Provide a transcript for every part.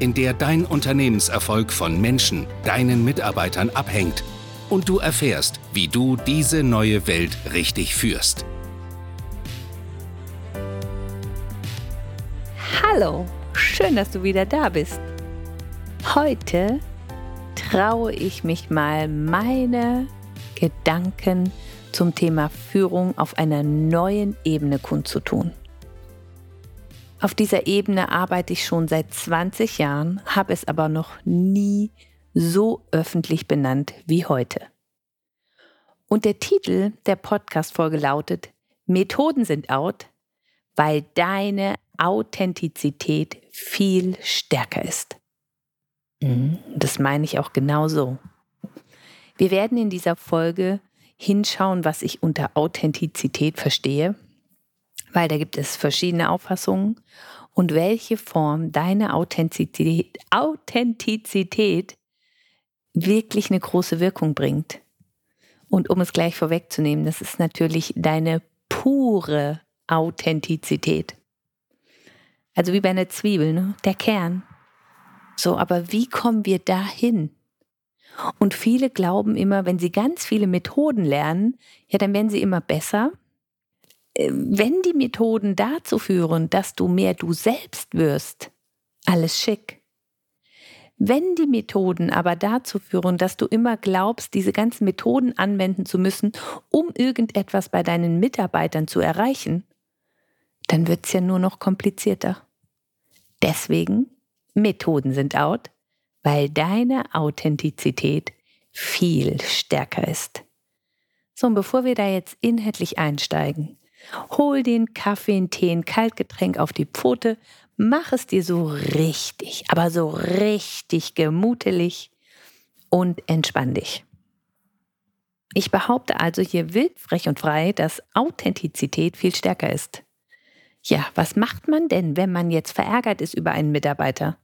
in der dein Unternehmenserfolg von Menschen, deinen Mitarbeitern abhängt und du erfährst, wie du diese neue Welt richtig führst. Hallo, schön, dass du wieder da bist. Heute traue ich mich mal meine Gedanken zum Thema Führung auf einer neuen Ebene kundzutun. Auf dieser Ebene arbeite ich schon seit 20 Jahren, habe es aber noch nie so öffentlich benannt wie heute. Und der Titel der Podcast-Folge lautet Methoden sind out, weil deine Authentizität viel stärker ist. Mhm, das meine ich auch genau so. Wir werden in dieser Folge hinschauen, was ich unter Authentizität verstehe weil da gibt es verschiedene Auffassungen und welche Form deine Authentizität, Authentizität wirklich eine große Wirkung bringt. Und um es gleich vorwegzunehmen, das ist natürlich deine pure Authentizität. Also wie bei einer Zwiebel, ne? der Kern. So, aber wie kommen wir dahin? Und viele glauben immer, wenn sie ganz viele Methoden lernen, ja, dann werden sie immer besser wenn die Methoden dazu führen, dass du mehr du selbst wirst, alles schick. Wenn die Methoden aber dazu führen, dass du immer glaubst, diese ganzen Methoden anwenden zu müssen, um irgendetwas bei deinen Mitarbeitern zu erreichen, dann wird es ja nur noch komplizierter. Deswegen, Methoden sind out, weil deine Authentizität viel stärker ist. So, und bevor wir da jetzt inhaltlich einsteigen, Hol den Kaffee, einen Tee, ein Kaltgetränk auf die Pfote, mach es dir so richtig, aber so richtig gemutelig und entspann dich. Ich behaupte also hier wild, frech und frei, dass Authentizität viel stärker ist. Ja, was macht man denn, wenn man jetzt verärgert ist über einen Mitarbeiter?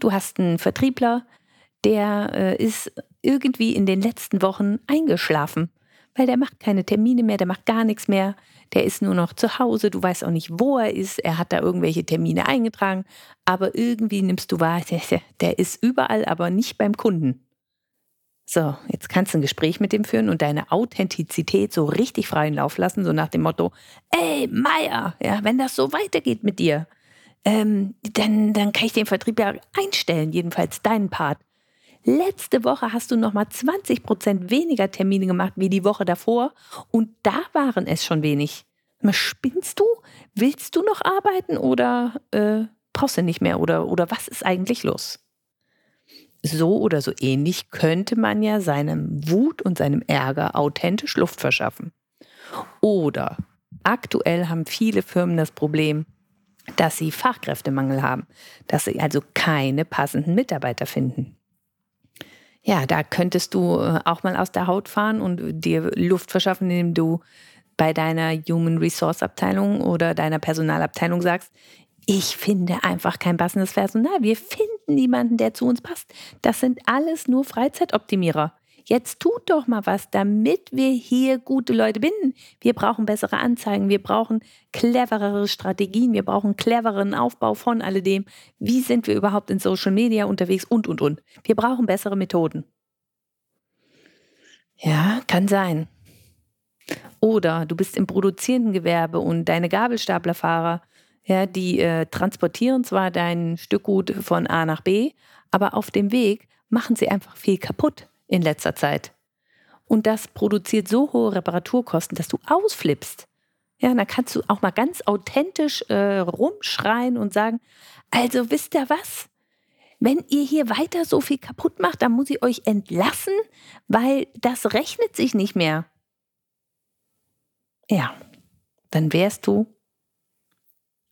Du hast einen Vertriebler, der äh, ist irgendwie in den letzten Wochen eingeschlafen, weil der macht keine Termine mehr, der macht gar nichts mehr, der ist nur noch zu Hause, du weißt auch nicht, wo er ist, er hat da irgendwelche Termine eingetragen, aber irgendwie nimmst du wahr, der, ist überall, aber nicht beim Kunden. So, jetzt kannst du ein Gespräch mit dem führen und deine Authentizität so richtig freien Lauf lassen, so nach dem Motto, ey, Meier, ja, wenn das so weitergeht mit dir, ähm, dann, dann kann ich den Vertrieb ja einstellen, jedenfalls deinen Part. Letzte Woche hast du noch mal 20 Prozent weniger Termine gemacht wie die Woche davor und da waren es schon wenig. Spinnst du? Willst du noch arbeiten oder äh, brauchst du nicht mehr oder, oder was ist eigentlich los? So oder so ähnlich könnte man ja seinem Wut und seinem Ärger authentisch Luft verschaffen. Oder aktuell haben viele Firmen das Problem, dass sie Fachkräftemangel haben, dass sie also keine passenden Mitarbeiter finden. Ja, da könntest du äh, auch mal aus der Haut fahren und dir Luft verschaffen, indem du bei deiner Human Resource Abteilung oder deiner Personalabteilung sagst, ich finde einfach kein passendes Personal. Wir finden niemanden, der zu uns passt. Das sind alles nur Freizeitoptimierer. Jetzt tut doch mal was, damit wir hier gute Leute binden. Wir brauchen bessere Anzeigen, wir brauchen cleverere Strategien, wir brauchen clevereren Aufbau von alledem. Wie sind wir überhaupt in Social Media unterwegs und, und, und. Wir brauchen bessere Methoden. Ja, kann sein. Oder du bist im produzierenden Gewerbe und deine Gabelstaplerfahrer, ja, die äh, transportieren zwar dein Stückgut von A nach B, aber auf dem Weg machen sie einfach viel kaputt in letzter Zeit. Und das produziert so hohe Reparaturkosten, dass du ausflippst. Ja, dann kannst du auch mal ganz authentisch äh, rumschreien und sagen, also wisst ihr was? Wenn ihr hier weiter so viel kaputt macht, dann muss ich euch entlassen, weil das rechnet sich nicht mehr. Ja, dann wärst du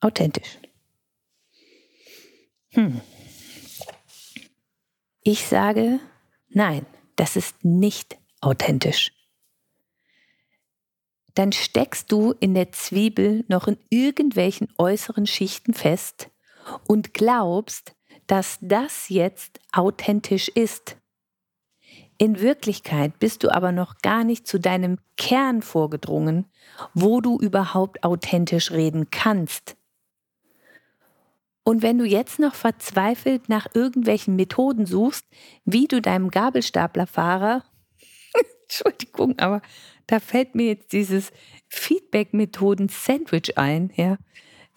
authentisch. Hm. Ich sage, nein, das ist nicht authentisch. Dann steckst du in der Zwiebel noch in irgendwelchen äußeren Schichten fest und glaubst, dass das jetzt authentisch ist. In Wirklichkeit bist du aber noch gar nicht zu deinem Kern vorgedrungen, wo du überhaupt authentisch reden kannst. Und wenn du jetzt noch verzweifelt nach irgendwelchen Methoden suchst, wie du deinem Gabelstaplerfahrer, Entschuldigung, aber da fällt mir jetzt dieses Feedback-Methoden-Sandwich ein, ja,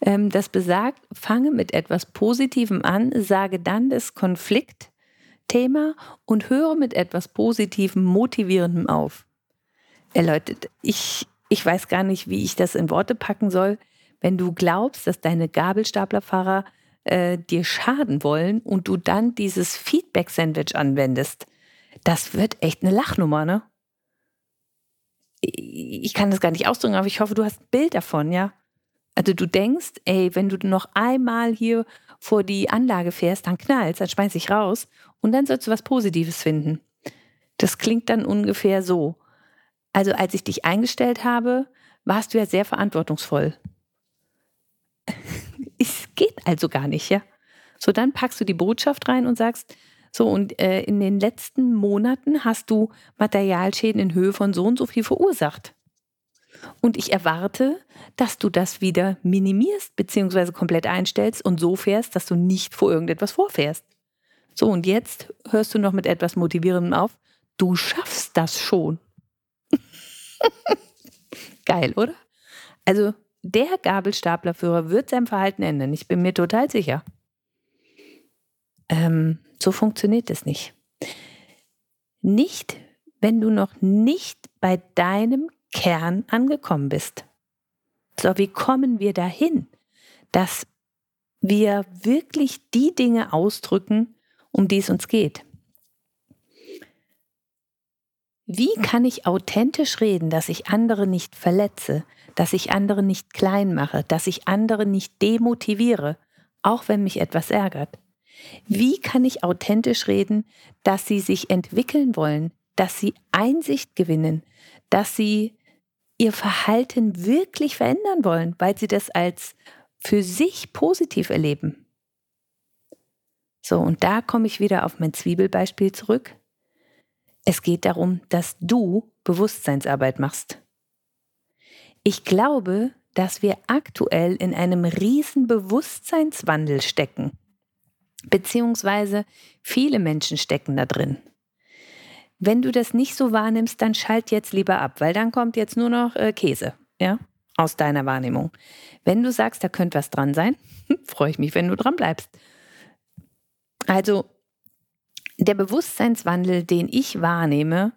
ähm, das besagt, fange mit etwas Positivem an, sage dann das Konfliktthema und höre mit etwas Positivem, Motivierendem auf. Leute, ich, ich weiß gar nicht, wie ich das in Worte packen soll wenn du glaubst, dass deine Gabelstaplerfahrer äh, dir schaden wollen und du dann dieses Feedback-Sandwich anwendest, das wird echt eine Lachnummer, ne? Ich kann das gar nicht ausdrücken, aber ich hoffe, du hast ein Bild davon, ja? Also du denkst, ey, wenn du noch einmal hier vor die Anlage fährst, dann knallst, dann schmeiß ich raus und dann sollst du was Positives finden. Das klingt dann ungefähr so. Also als ich dich eingestellt habe, warst du ja sehr verantwortungsvoll es geht also gar nicht, ja. So, dann packst du die Botschaft rein und sagst, so, und äh, in den letzten Monaten hast du Materialschäden in Höhe von so und so viel verursacht. Und ich erwarte, dass du das wieder minimierst bzw. komplett einstellst und so fährst, dass du nicht vor irgendetwas vorfährst. So, und jetzt hörst du noch mit etwas Motivierendem auf. Du schaffst das schon. Geil, oder? Also der Gabelstaplerführer wird sein Verhalten ändern. Ich bin mir total sicher. Ähm, so funktioniert es nicht. Nicht, wenn du noch nicht bei deinem Kern angekommen bist. So, wie kommen wir dahin, dass wir wirklich die Dinge ausdrücken, um die es uns geht? Wie kann ich authentisch reden, dass ich andere nicht verletze, dass ich andere nicht klein mache, dass ich andere nicht demotiviere, auch wenn mich etwas ärgert? Wie kann ich authentisch reden, dass sie sich entwickeln wollen, dass sie Einsicht gewinnen, dass sie ihr Verhalten wirklich verändern wollen, weil sie das als für sich positiv erleben? So, und da komme ich wieder auf mein Zwiebelbeispiel zurück. Es geht darum, dass du Bewusstseinsarbeit machst. Ich glaube, dass wir aktuell in einem riesen Bewusstseinswandel stecken. Beziehungsweise viele Menschen stecken da drin. Wenn du das nicht so wahrnimmst, dann schalt jetzt lieber ab, weil dann kommt jetzt nur noch äh, Käse, ja, aus deiner Wahrnehmung. Wenn du sagst, da könnte was dran sein, freue ich mich, wenn du dran bleibst. Also, der Bewusstseinswandel, den ich wahrnehme,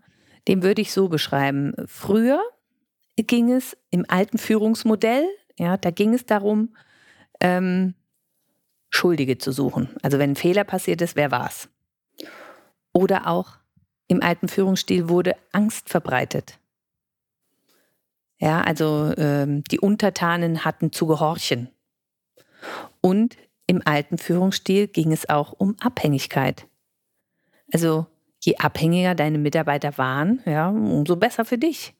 den würde ich so beschreiben. Früher ging es im alten Führungsmodell, ja, da ging es darum, ähm, Schuldige zu suchen. Also wenn ein Fehler passiert ist, wer war's? Oder auch im alten Führungsstil wurde Angst verbreitet. Ja, also ähm, die Untertanen hatten zu gehorchen. Und im alten Führungsstil ging es auch um Abhängigkeit. Also je abhängiger deine Mitarbeiter waren, ja, umso besser für dich.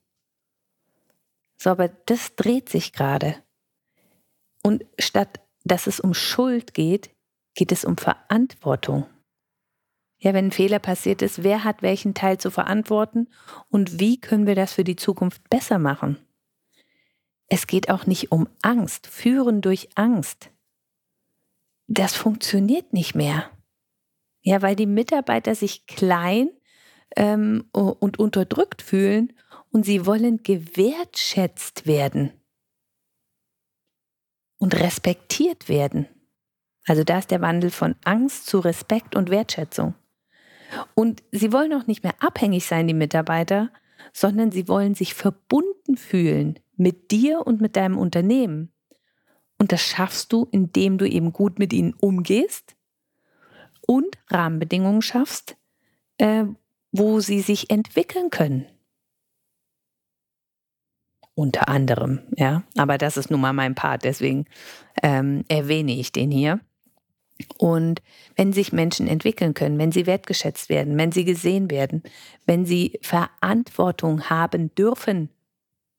So, aber das dreht sich gerade. Und statt dass es um Schuld geht, geht es um Verantwortung. Ja, wenn ein Fehler passiert ist, wer hat welchen Teil zu verantworten und wie können wir das für die Zukunft besser machen? Es geht auch nicht um Angst, führen durch Angst. Das funktioniert nicht mehr. Ja, weil die Mitarbeiter sich klein ähm, und unterdrückt fühlen und sie wollen gewertschätzt werden und respektiert werden. Also da ist der Wandel von Angst zu Respekt und Wertschätzung. Und sie wollen auch nicht mehr abhängig sein, die Mitarbeiter, sondern sie wollen sich verbunden fühlen mit dir und mit deinem Unternehmen. Und das schaffst du, indem du eben gut mit ihnen umgehst und Rahmenbedingungen schaffst, äh, wo sie sich entwickeln können. Unter anderem, ja. Aber das ist nun mal mein Part, deswegen ähm, erwähne ich den hier. Und wenn sich Menschen entwickeln können, wenn sie wertgeschätzt werden, wenn sie gesehen werden, wenn sie Verantwortung haben dürfen,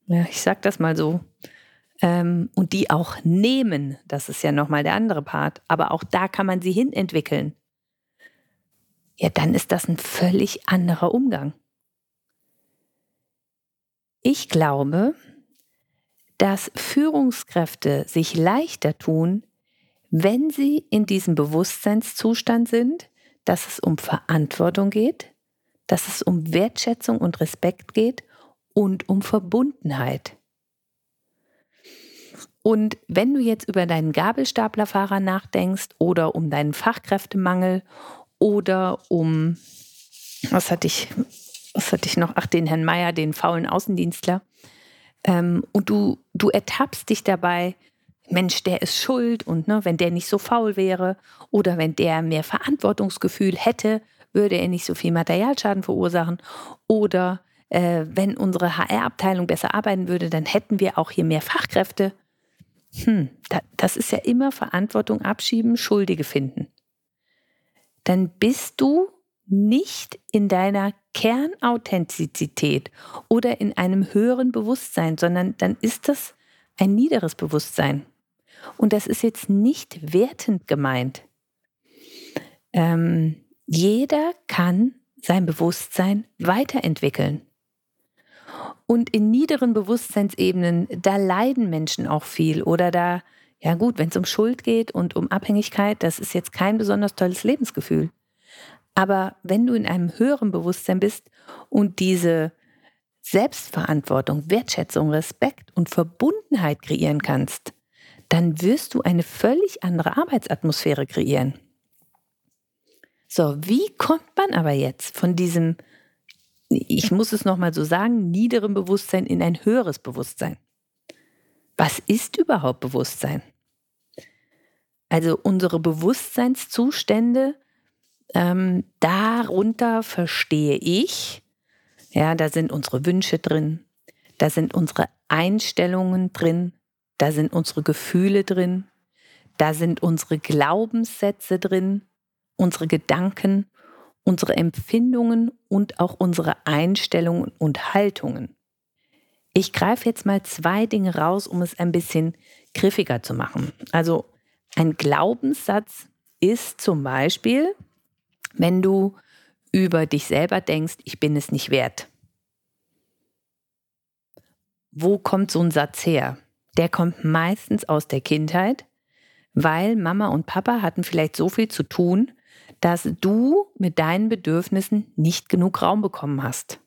ja, ich sag das mal so, ähm, und die auch nehmen, das ist ja nochmal der andere Part, aber auch da kann man sie hin entwickeln, ja, dann ist das ein völlig anderer Umgang. Ich glaube, dass Führungskräfte sich leichter tun, wenn sie in diesem Bewusstseinszustand sind, dass es um Verantwortung geht, dass es um Wertschätzung und Respekt geht und um Verbundenheit. Und wenn du jetzt über deinen Gabelstaplerfahrer nachdenkst oder um deinen Fachkräftemangel oder um, was hatte ich, was hatte ich noch? Ach, den Herrn Meier, den faulen Außendienstler. Ähm, und du, du ertappst dich dabei, Mensch, der ist schuld und ne, wenn der nicht so faul wäre oder wenn der mehr Verantwortungsgefühl hätte, würde er nicht so viel Materialschaden verursachen oder äh, wenn unsere HR-Abteilung besser arbeiten würde, dann hätten wir auch hier mehr Fachkräfte. Hm, da, das ist ja immer Verantwortung abschieben, Schuldige finden. Dann bist du nicht in deiner Kernauthentizität oder in einem höheren Bewusstsein, sondern dann ist das ein niederes Bewusstsein. Und das ist jetzt nicht wertend gemeint. Ähm, jeder kann sein Bewusstsein weiterentwickeln. Und in niederen Bewusstseinsebenen, da leiden Menschen auch viel oder da, ja gut, wenn es um Schuld geht und um Abhängigkeit, das ist jetzt kein besonders tolles Lebensgefühl. Aber wenn du in einem höheren Bewusstsein bist und diese Selbstverantwortung, Wertschätzung, Respekt und Verbundenheit kreieren kannst, dann wirst du eine völlig andere Arbeitsatmosphäre kreieren. So, wie kommt man aber jetzt von diesem, ich muss es nochmal so sagen, niederen Bewusstsein in ein höheres Bewusstsein? Was ist überhaupt Bewusstsein? Also unsere Bewusstseinszustände ähm, darunter verstehe ich, ja, da sind unsere Wünsche drin, da sind unsere Einstellungen drin, da sind unsere Gefühle drin, da sind unsere Glaubenssätze drin, unsere Gedanken, unsere Empfindungen und auch unsere Einstellungen und Haltungen. Ich greife jetzt mal zwei Dinge raus, um es ein bisschen griffiger zu machen. Also ein Glaubenssatz ist zum Beispiel, wenn du über dich selber denkst, ich bin es nicht wert. Wo kommt so ein Satz her? Der kommt meistens aus der Kindheit, weil Mama und Papa hatten vielleicht so viel zu tun, dass du mit deinen Bedürfnissen nicht genug Raum bekommen hast.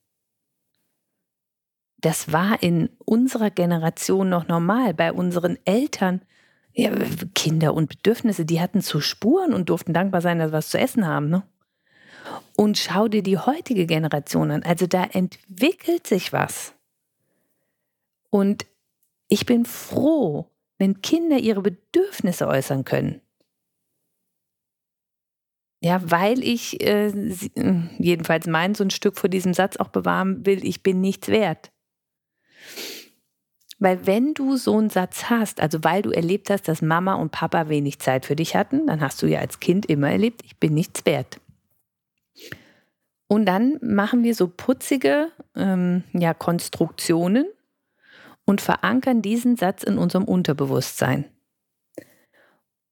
Das war in unserer Generation noch normal. Bei unseren Eltern ja, Kinder und Bedürfnisse, die hatten zu Spuren und durften dankbar sein, dass wir was zu essen haben. Ne? Und schau dir die heutige Generation an. Also da entwickelt sich was. Und ich bin froh, wenn Kinder ihre Bedürfnisse äußern können. Ja, weil ich äh, jedenfalls mein so ein Stück vor diesem Satz auch bewahren will, ich bin nichts wert. Weil wenn du so einen Satz hast, also weil du erlebt hast, dass Mama und Papa wenig Zeit für dich hatten, dann hast du ja als Kind immer erlebt, ich bin nichts wert. Und dann machen wir so putzige ähm, ja, Konstruktionen und verankern diesen Satz in unserem Unterbewusstsein.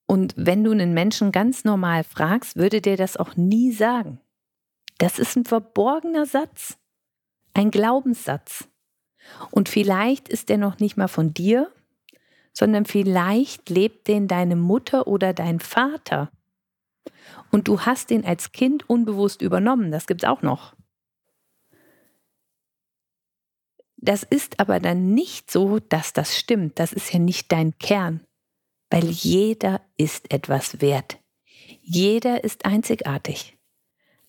Und wenn du einen Menschen ganz normal fragst, würde der das auch nie sagen. Das ist ein verborgener Satz, ein Glaubenssatz. Und vielleicht ist der noch nicht mal von dir, sondern vielleicht lebt den deine Mutter oder dein Vater. Und du hast den als Kind unbewusst übernommen. Das gibt es auch noch. Das ist aber dann nicht so, dass das stimmt. Das ist ja nicht dein Kern, weil jeder ist etwas wert. Jeder ist einzigartig.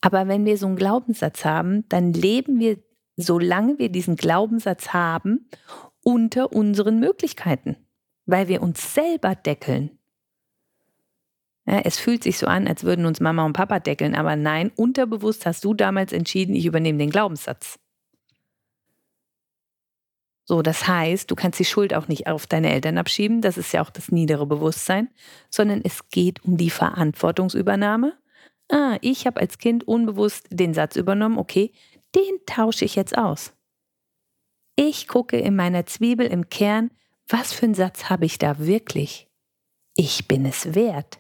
Aber wenn wir so einen Glaubenssatz haben, dann leben wir solange wir diesen Glaubenssatz haben, unter unseren Möglichkeiten, weil wir uns selber deckeln. Ja, es fühlt sich so an, als würden uns Mama und Papa deckeln, aber nein, unterbewusst hast du damals entschieden, ich übernehme den Glaubenssatz. So, das heißt, du kannst die Schuld auch nicht auf deine Eltern abschieben, das ist ja auch das niedere Bewusstsein, sondern es geht um die Verantwortungsübernahme. Ah, ich habe als Kind unbewusst den Satz übernommen, okay, den tausche ich jetzt aus. Ich gucke in meiner Zwiebel im Kern, was für einen Satz habe ich da wirklich? Ich bin es wert.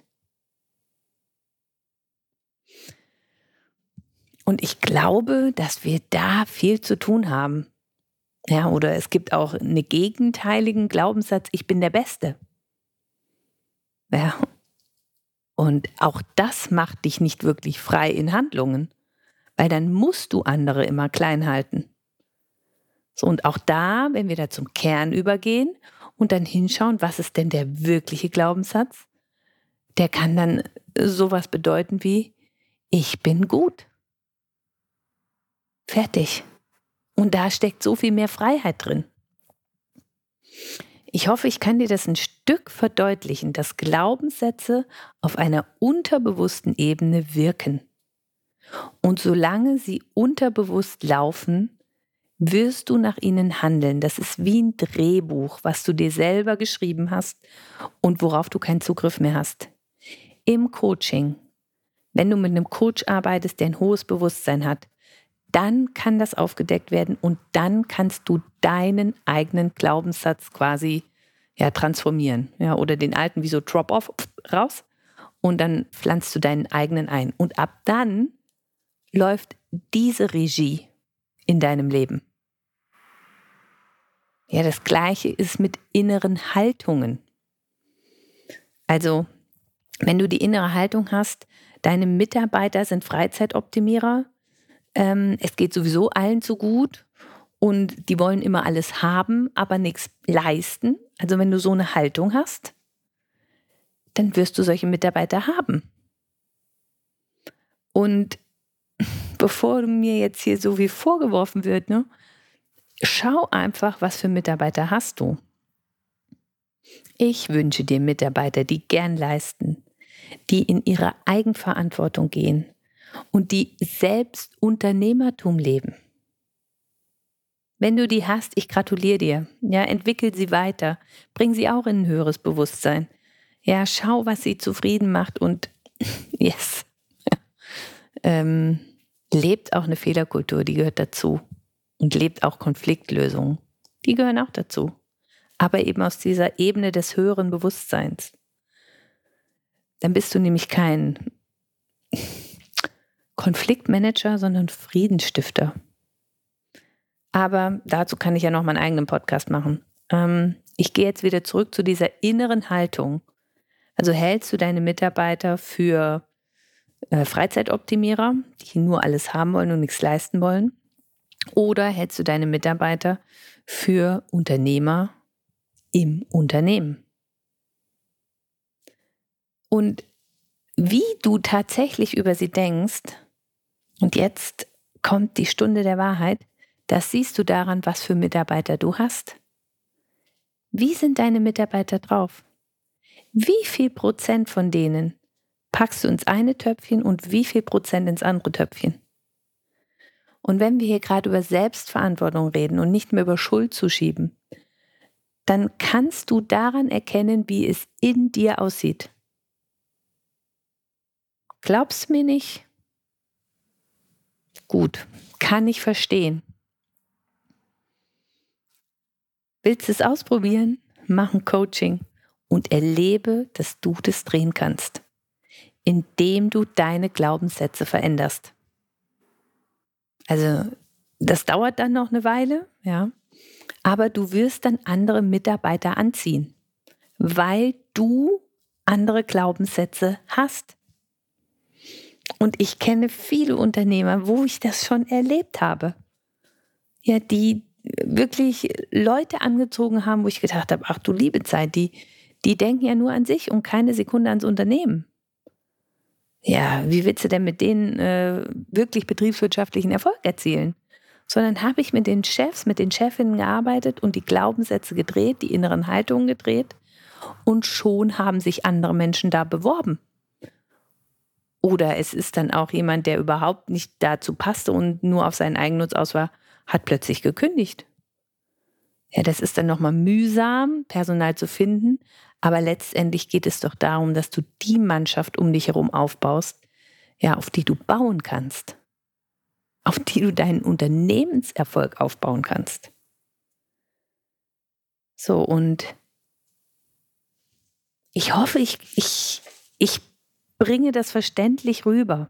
Und ich glaube, dass wir da viel zu tun haben. Ja, oder es gibt auch einen gegenteiligen Glaubenssatz, ich bin der Beste. Ja. Und auch das macht dich nicht wirklich frei in Handlungen, weil dann musst du andere immer klein halten. So, und auch da, wenn wir da zum Kern übergehen und dann hinschauen, was ist denn der wirkliche Glaubenssatz, der kann dann sowas bedeuten wie, ich bin gut. Fertig. Und da steckt so viel mehr Freiheit drin. Ich hoffe, ich kann dir das ein Stück verdeutlichen, dass Glaubenssätze auf einer unterbewussten Ebene wirken. Und solange sie unterbewusst laufen, wirst du nach ihnen handeln. Das ist wie ein Drehbuch, was du dir selber geschrieben hast und worauf du keinen Zugriff mehr hast. Im Coaching, wenn du mit einem Coach arbeitest, der ein hohes Bewusstsein hat, dann kann das aufgedeckt werden und dann kannst du deinen eigenen Glaubenssatz quasi ja, transformieren. Ja, oder den alten wie so Drop-off raus und dann pflanzt du deinen eigenen ein. Und ab dann läuft diese Regie in deinem Leben. Ja, das gleiche ist mit inneren Haltungen. Also, wenn du die innere Haltung hast, deine Mitarbeiter sind Freizeitoptimierer, ähm, es geht sowieso allen zu gut und die wollen immer alles haben, aber nichts leisten. Also wenn du so eine Haltung hast, dann wirst du solche Mitarbeiter haben. Und bevor mir jetzt hier so viel vorgeworfen wird, ne, schau einfach, was für Mitarbeiter hast du. Ich wünsche dir Mitarbeiter, die gern leisten, die in ihre Eigenverantwortung gehen, und die selbst Unternehmertum leben. Wenn du die hast, ich gratuliere dir. Ja, entwickel sie weiter. Bring sie auch in ein höheres Bewusstsein. Ja, schau, was sie zufrieden macht und yes. ähm, lebt auch eine Fehlerkultur, die gehört dazu. Und lebt auch Konfliktlösungen. Die gehören auch dazu. Aber eben aus dieser Ebene des höheren Bewusstseins. Dann bist du nämlich kein Konfliktmanager, sondern Friedensstifter. Aber dazu kann ich ja noch meinen eigenen Podcast machen. Ähm, ich gehe jetzt wieder zurück zu dieser inneren Haltung. Also hältst du deine Mitarbeiter für äh, Freizeitoptimierer, die nur alles haben wollen und nichts leisten wollen? Oder hältst du deine Mitarbeiter für Unternehmer im Unternehmen? Und wie du tatsächlich über sie denkst, und jetzt kommt die Stunde der Wahrheit. Das siehst du daran, was für Mitarbeiter du hast. Wie sind deine Mitarbeiter drauf? Wie viel Prozent von denen packst du ins eine Töpfchen und wie viel Prozent ins andere Töpfchen? Und wenn wir hier gerade über Selbstverantwortung reden und nicht mehr über Schuld zuschieben, dann kannst du daran erkennen, wie es in dir aussieht. Glaubst mir nicht? Gut, kann ich verstehen. Willst du es ausprobieren? Mach ein Coaching und erlebe, dass du das drehen kannst, indem du deine Glaubenssätze veränderst. Also, das dauert dann noch eine Weile, ja, aber du wirst dann andere Mitarbeiter anziehen, weil du andere Glaubenssätze hast. Und ich kenne viele Unternehmer, wo ich das schon erlebt habe. Ja, die wirklich Leute angezogen haben, wo ich gedacht habe, ach du liebe Zeit, die, die denken ja nur an sich und keine Sekunde ans Unternehmen. Ja, wie willst du denn mit denen äh, wirklich betriebswirtschaftlichen Erfolg erzielen? Sondern habe ich mit den Chefs, mit den Chefinnen gearbeitet und die Glaubenssätze gedreht, die inneren Haltungen gedreht und schon haben sich andere Menschen da beworben. Oder es ist dann auch jemand, der überhaupt nicht dazu passte und nur auf seinen Eigennutz aus war, hat plötzlich gekündigt. Ja, das ist dann nochmal mühsam, Personal zu finden, aber letztendlich geht es doch darum, dass du die Mannschaft um dich herum aufbaust, ja, auf die du bauen kannst, auf die du deinen Unternehmenserfolg aufbauen kannst. So, und ich hoffe, ich, ich, ich bringe das verständlich rüber.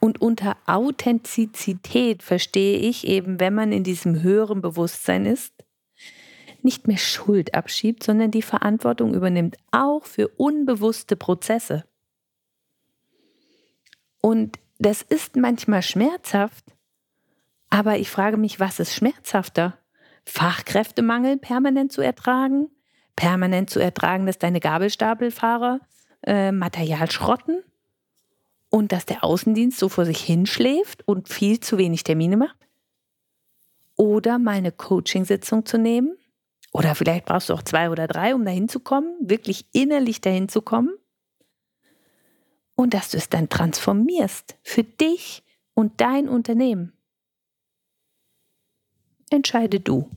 Und unter Authentizität verstehe ich eben, wenn man in diesem höheren Bewusstsein ist, nicht mehr Schuld abschiebt, sondern die Verantwortung übernimmt, auch für unbewusste Prozesse. Und das ist manchmal schmerzhaft, aber ich frage mich, was ist schmerzhafter? Fachkräftemangel permanent zu ertragen? Permanent zu ertragen, dass deine Gabelstapelfahrer äh, Material schrotten? Und dass der Außendienst so vor sich hinschläft und viel zu wenig Termine macht? Oder mal eine Coachingsitzung zu nehmen? Oder vielleicht brauchst du auch zwei oder drei, um dahin zu kommen, wirklich innerlich dahin zu kommen? Und dass du es dann transformierst für dich und dein Unternehmen. Entscheide du.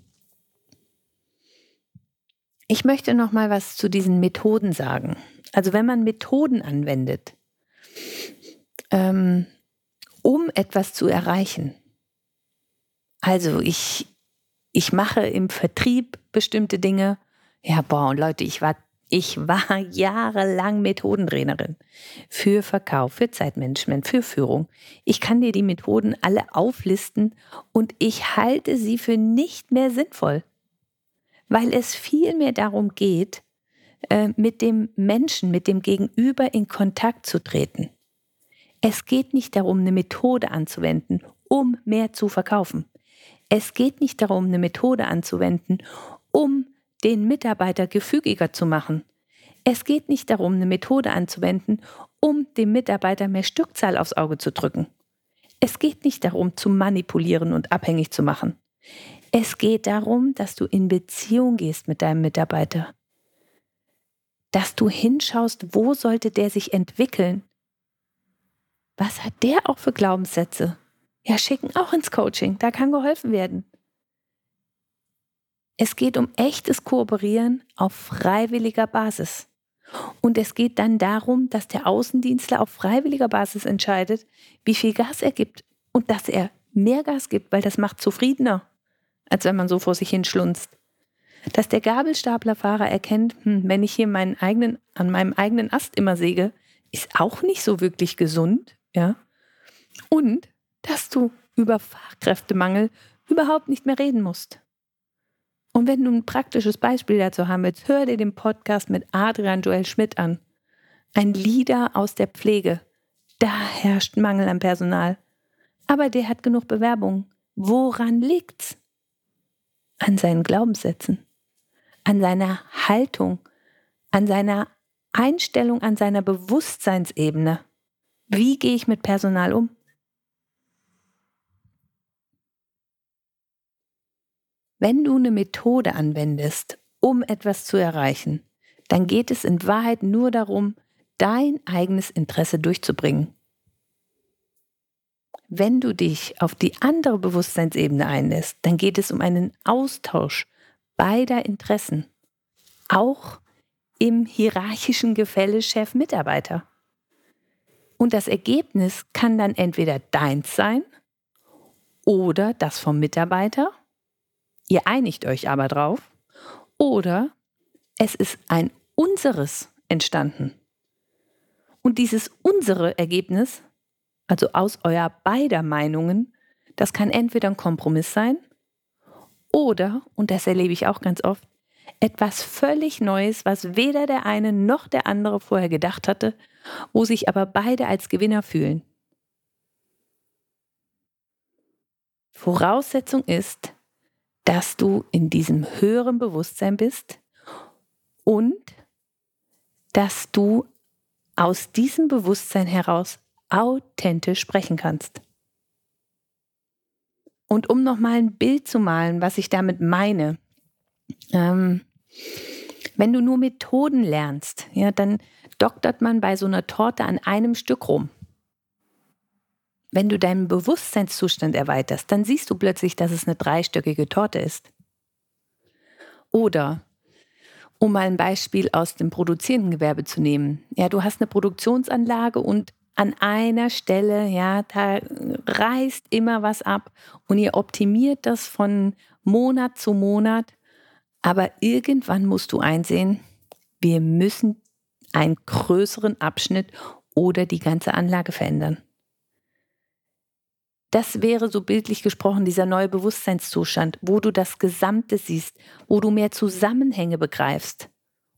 Ich möchte noch mal was zu diesen Methoden sagen. Also wenn man Methoden anwendet, ähm, um etwas zu erreichen. Also ich, ich mache im Vertrieb bestimmte Dinge. Ja, boah, und Leute, ich war, ich war jahrelang Methodentrainerin für Verkauf, für Zeitmanagement, für Führung. Ich kann dir die Methoden alle auflisten und ich halte sie für nicht mehr sinnvoll, weil es viel mehr darum geht, äh, mit dem Menschen, mit dem Gegenüber in Kontakt zu treten. Es geht nicht darum, eine Methode anzuwenden, um mehr zu verkaufen. Es geht nicht darum, eine Methode anzuwenden, um den Mitarbeiter gefügiger zu machen. Es geht nicht darum, eine Methode anzuwenden, um dem Mitarbeiter mehr Stückzahl aufs Auge zu drücken. Es geht nicht darum, zu manipulieren und abhängig zu machen. Es geht darum, dass du in Beziehung gehst mit deinem Mitarbeiter. Dass du hinschaust, wo sollte der sich entwickeln was hat der auch für Glaubenssätze? Ja, schicken auch ins Coaching, da kann geholfen werden. Es geht um echtes Kooperieren auf freiwilliger Basis. Und es geht dann darum, dass der Außendienstler auf freiwilliger Basis entscheidet, wie viel Gas er gibt und dass er mehr Gas gibt, weil das macht zufriedener, als wenn man so vor sich hinschlunzt. Dass der Gabelstaplerfahrer erkennt, hm, wenn ich hier meinen eigenen, an meinem eigenen Ast immer säge, ist auch nicht so wirklich gesund, ja. Und dass du über Fachkräftemangel überhaupt nicht mehr reden musst. Und wenn du ein praktisches Beispiel dazu haben willst, hör dir den Podcast mit Adrian Joel Schmidt an. Ein Leader aus der Pflege. Da herrscht Mangel an Personal. Aber der hat genug Bewerbungen. Woran liegt's? An seinen Glaubenssätzen, an seiner Haltung, an seiner Einstellung, an seiner Bewusstseinsebene. Wie gehe ich mit Personal um? Wenn du eine Methode anwendest, um etwas zu erreichen, dann geht es in Wahrheit nur darum, dein eigenes Interesse durchzubringen. Wenn du dich auf die andere Bewusstseinsebene einlässt, dann geht es um einen Austausch beider Interessen, auch im hierarchischen Gefälle Chef-Mitarbeiter. Und das Ergebnis kann dann entweder deins sein oder das vom Mitarbeiter. Ihr einigt euch aber drauf. Oder es ist ein unseres entstanden. Und dieses unsere Ergebnis, also aus euer beider Meinungen, das kann entweder ein Kompromiss sein oder, und das erlebe ich auch ganz oft, etwas völlig Neues, was weder der eine noch der andere vorher gedacht hatte, wo sich aber beide als Gewinner fühlen. Voraussetzung ist, dass du in diesem höheren Bewusstsein bist und dass du aus diesem Bewusstsein heraus authentisch sprechen kannst. Und um nochmal ein Bild zu malen, was ich damit meine, ähm, wenn du nur Methoden lernst, ja, dann doktert man bei so einer Torte an einem Stück rum. Wenn du deinen Bewusstseinszustand erweiterst, dann siehst du plötzlich, dass es eine dreistöckige Torte ist. Oder um mal ein Beispiel aus dem produzierenden Gewerbe zu nehmen. Ja, du hast eine Produktionsanlage und an einer Stelle, ja, da reißt immer was ab und ihr optimiert das von Monat zu Monat. Aber irgendwann musst du einsehen, wir müssen einen größeren Abschnitt oder die ganze Anlage verändern. Das wäre so bildlich gesprochen dieser neue Bewusstseinszustand, wo du das Gesamte siehst, wo du mehr Zusammenhänge begreifst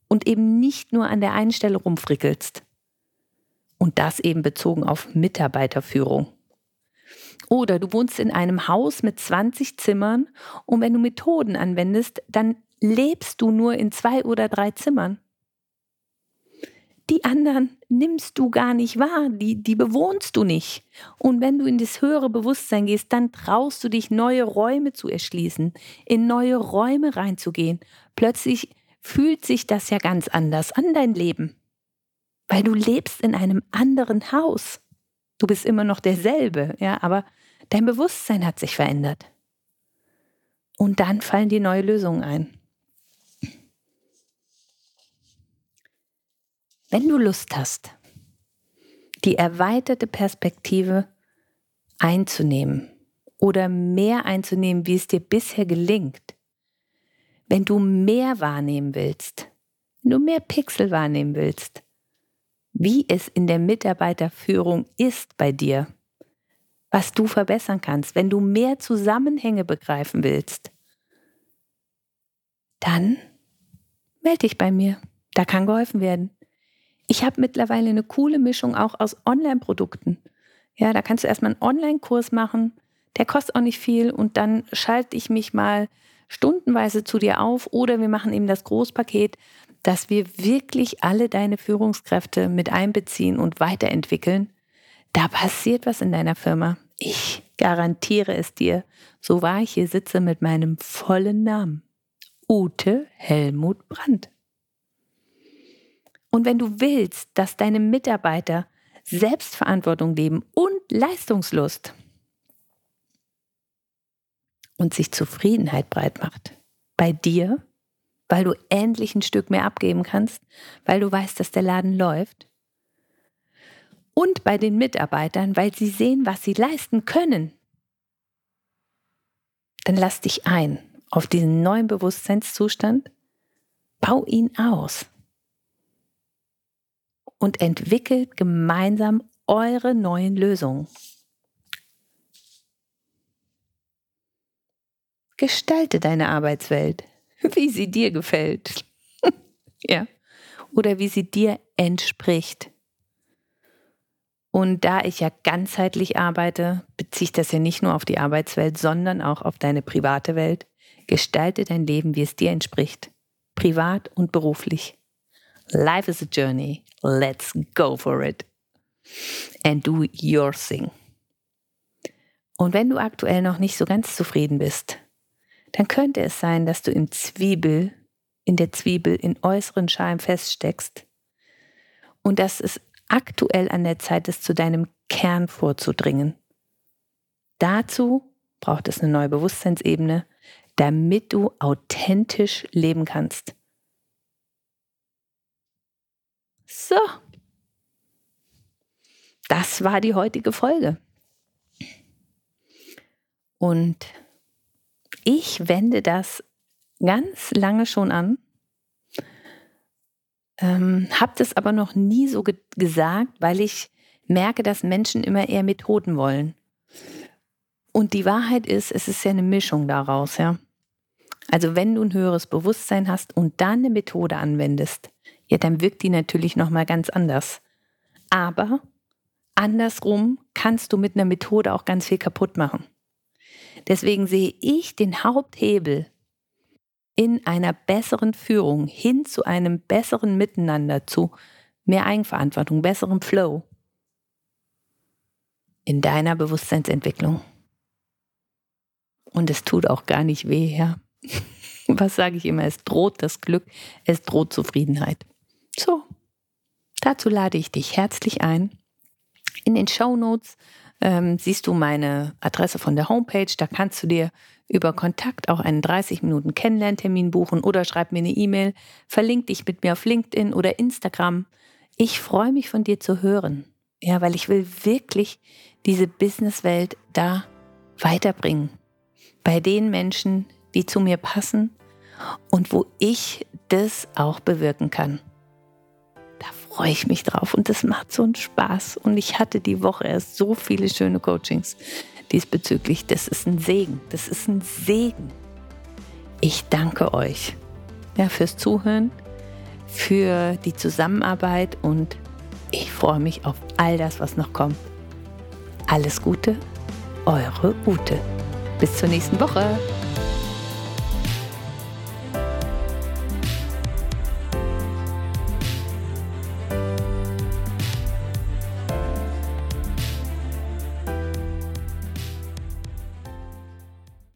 und eben nicht nur an der einen Stelle rumfrickelst. Und das eben bezogen auf Mitarbeiterführung. Oder du wohnst in einem Haus mit 20 Zimmern und wenn du Methoden anwendest, dann lebst du nur in zwei oder drei Zimmern. Die anderen nimmst du gar nicht wahr, die, die bewohnst du nicht. Und wenn du in das höhere Bewusstsein gehst, dann traust du dich, neue Räume zu erschließen, in neue Räume reinzugehen. Plötzlich fühlt sich das ja ganz anders an dein Leben weil du lebst in einem anderen Haus. Du bist immer noch derselbe, ja, aber dein Bewusstsein hat sich verändert. Und dann fallen dir neue Lösungen ein. Wenn du Lust hast, die erweiterte Perspektive einzunehmen oder mehr einzunehmen, wie es dir bisher gelingt, wenn du mehr wahrnehmen willst, wenn du mehr Pixel wahrnehmen willst, wie es in der Mitarbeiterführung ist bei dir, was du verbessern kannst, wenn du mehr Zusammenhänge begreifen willst, dann melde dich bei mir. Da kann geholfen werden. Ich habe mittlerweile eine coole Mischung auch aus Online-Produkten. Ja, da kannst du erstmal einen Online-Kurs machen, der kostet auch nicht viel und dann schalte ich mich mal stundenweise zu dir auf oder wir machen eben das Großpaket dass wir wirklich alle deine Führungskräfte mit einbeziehen und weiterentwickeln, da passiert was in deiner Firma. Ich garantiere es dir, so wahr ich hier sitze mit meinem vollen Namen. Ute Helmut Brandt. Und wenn du willst, dass deine Mitarbeiter Selbstverantwortung leben und Leistungslust und sich Zufriedenheit breit macht, bei dir weil du endlich ein Stück mehr abgeben kannst, weil du weißt, dass der Laden läuft. Und bei den Mitarbeitern, weil sie sehen, was sie leisten können. Dann lass dich ein auf diesen neuen Bewusstseinszustand, bau ihn aus und entwickelt gemeinsam eure neuen Lösungen. Gestalte deine Arbeitswelt wie sie dir gefällt. ja. Oder wie sie dir entspricht. Und da ich ja ganzheitlich arbeite, beziehe ich das ja nicht nur auf die Arbeitswelt, sondern auch auf deine private Welt. Gestalte dein Leben, wie es dir entspricht. Privat und beruflich. Life is a journey. Let's go for it. And do your thing. Und wenn du aktuell noch nicht so ganz zufrieden bist, dann könnte es sein, dass du im Zwiebel, in der Zwiebel in äußeren Schalen feststeckst und dass es aktuell an der Zeit ist, zu deinem Kern vorzudringen. Dazu braucht es eine neue Bewusstseinsebene, damit du authentisch leben kannst. So, das war die heutige Folge. Und ich wende das ganz lange schon an, ähm, habe das aber noch nie so ge gesagt, weil ich merke, dass Menschen immer eher Methoden wollen. Und die Wahrheit ist, es ist ja eine Mischung daraus, ja. Also wenn du ein höheres Bewusstsein hast und dann eine Methode anwendest, ja, dann wirkt die natürlich nochmal ganz anders. Aber andersrum kannst du mit einer Methode auch ganz viel kaputt machen. Deswegen sehe ich den Haupthebel in einer besseren Führung hin zu einem besseren Miteinander, zu mehr Eigenverantwortung, besserem Flow in deiner Bewusstseinsentwicklung. Und es tut auch gar nicht weh, ja. Was sage ich immer? Es droht das Glück, es droht Zufriedenheit. So, dazu lade ich dich herzlich ein. In den Show Notes ähm, siehst du meine Adresse von der Homepage. Da kannst du dir über Kontakt auch einen 30 Minuten Kennenlerntermin buchen oder schreib mir eine E-Mail, verlink dich mit mir auf LinkedIn oder Instagram. Ich freue mich von dir zu hören. Ja, weil ich will wirklich diese Businesswelt da weiterbringen. Bei den Menschen, die zu mir passen und wo ich das auch bewirken kann. Freue ich mich drauf und das macht so einen Spaß. Und ich hatte die Woche erst so viele schöne Coachings diesbezüglich. Das ist ein Segen. Das ist ein Segen. Ich danke euch ja, fürs Zuhören, für die Zusammenarbeit und ich freue mich auf all das, was noch kommt. Alles Gute, eure Ute. Bis zur nächsten Woche.